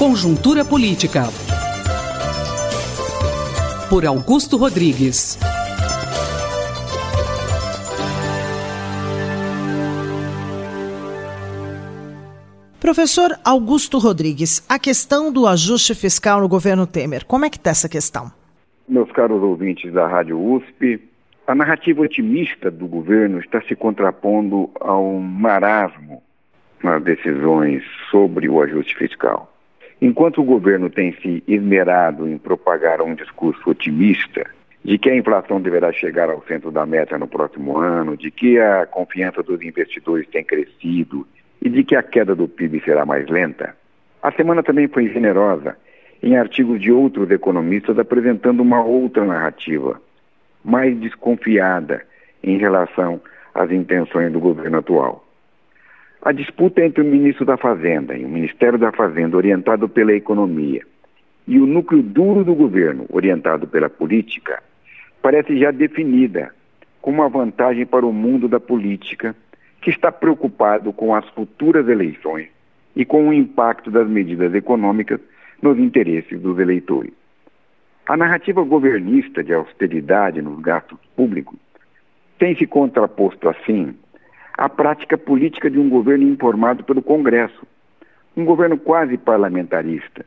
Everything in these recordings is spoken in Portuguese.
Conjuntura Política. Por Augusto Rodrigues. Professor Augusto Rodrigues, a questão do ajuste fiscal no governo Temer, como é que está essa questão? Meus caros ouvintes da Rádio USP, a narrativa otimista do governo está se contrapondo ao marasmo nas decisões sobre o ajuste fiscal. Enquanto o governo tem se esmerado em propagar um discurso otimista de que a inflação deverá chegar ao centro da meta no próximo ano, de que a confiança dos investidores tem crescido e de que a queda do PIB será mais lenta, a semana também foi generosa em artigos de outros economistas apresentando uma outra narrativa, mais desconfiada em relação às intenções do governo atual. A disputa entre o ministro da Fazenda e o Ministério da Fazenda, orientado pela economia, e o núcleo duro do governo, orientado pela política, parece já definida como uma vantagem para o mundo da política, que está preocupado com as futuras eleições e com o impacto das medidas econômicas nos interesses dos eleitores. A narrativa governista de austeridade nos gastos públicos tem se contraposto, assim, a prática política de um governo informado pelo Congresso, um governo quase parlamentarista,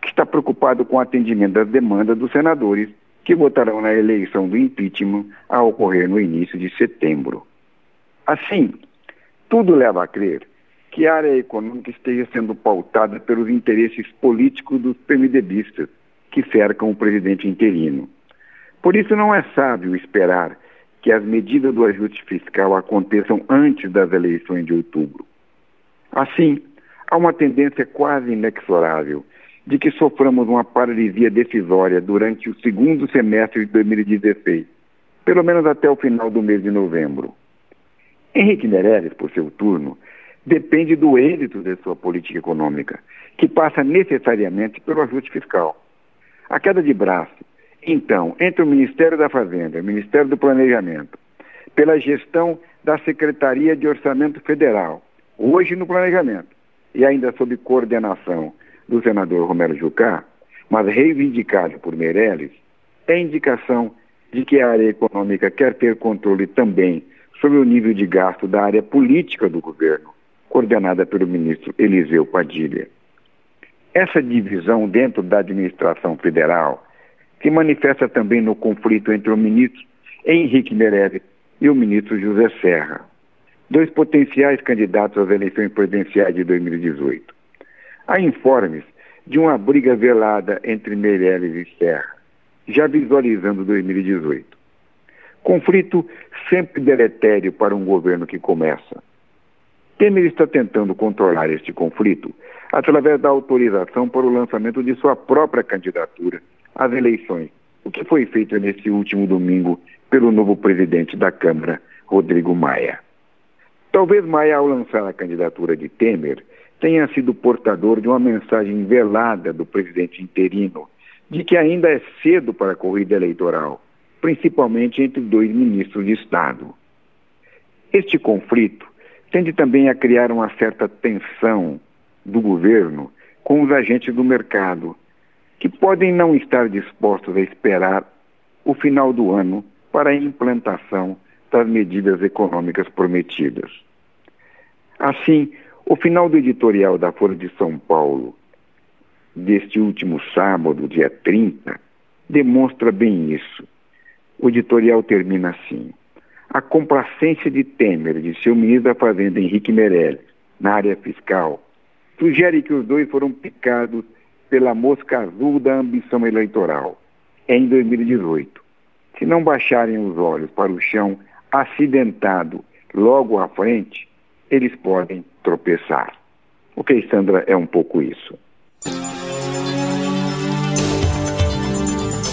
que está preocupado com o atendimento das demandas dos senadores que votarão na eleição do impeachment a ocorrer no início de setembro. Assim, tudo leva a crer que a área econômica esteja sendo pautada pelos interesses políticos dos PMDBistas que cercam o presidente interino. Por isso, não é sábio esperar que as medidas do ajuste fiscal aconteçam antes das eleições de outubro. Assim, há uma tendência quase inexorável de que soframos uma paralisia decisória durante o segundo semestre de 2016, pelo menos até o final do mês de novembro. Henrique Meirelles, por seu turno, depende do êxito de sua política econômica, que passa necessariamente pelo ajuste fiscal. A queda de braço então, entre o Ministério da Fazenda e o Ministério do Planejamento, pela gestão da Secretaria de Orçamento Federal, hoje no Planejamento, e ainda sob coordenação do senador Romero Jucá, mas reivindicado por Meirelles, é indicação de que a área econômica quer ter controle também sobre o nível de gasto da área política do governo, coordenada pelo ministro Eliseu Padilha. Essa divisão dentro da administração federal se manifesta também no conflito entre o ministro Henrique Meirelles e o ministro José Serra, dois potenciais candidatos às eleições presidenciais de 2018. Há informes de uma briga velada entre Meirelles e Serra, já visualizando 2018. Conflito sempre deletério para um governo que começa. Temer está tentando controlar este conflito através da autorização para o lançamento de sua própria candidatura às eleições, o que foi feito nesse último domingo pelo novo presidente da Câmara, Rodrigo Maia. Talvez Maia, ao lançar a candidatura de Temer, tenha sido portador de uma mensagem velada do presidente interino de que ainda é cedo para a corrida eleitoral, principalmente entre dois ministros de Estado. Este conflito tende também a criar uma certa tensão do governo com os agentes do mercado, que podem não estar dispostos a esperar o final do ano para a implantação das medidas econômicas prometidas. Assim, o final do editorial da Folha de São Paulo, deste último sábado, dia 30, demonstra bem isso. O editorial termina assim: A complacência de Temer de seu ministro da Fazenda, Henrique Meirelles, na área fiscal, sugere que os dois foram picados pela mosca azul da ambição eleitoral em 2018. Se não baixarem os olhos para o chão acidentado logo à frente, eles podem tropeçar. Ok, Sandra, é um pouco isso.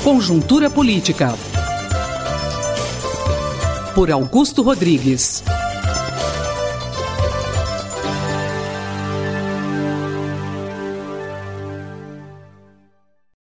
Conjuntura Política. Por Augusto Rodrigues.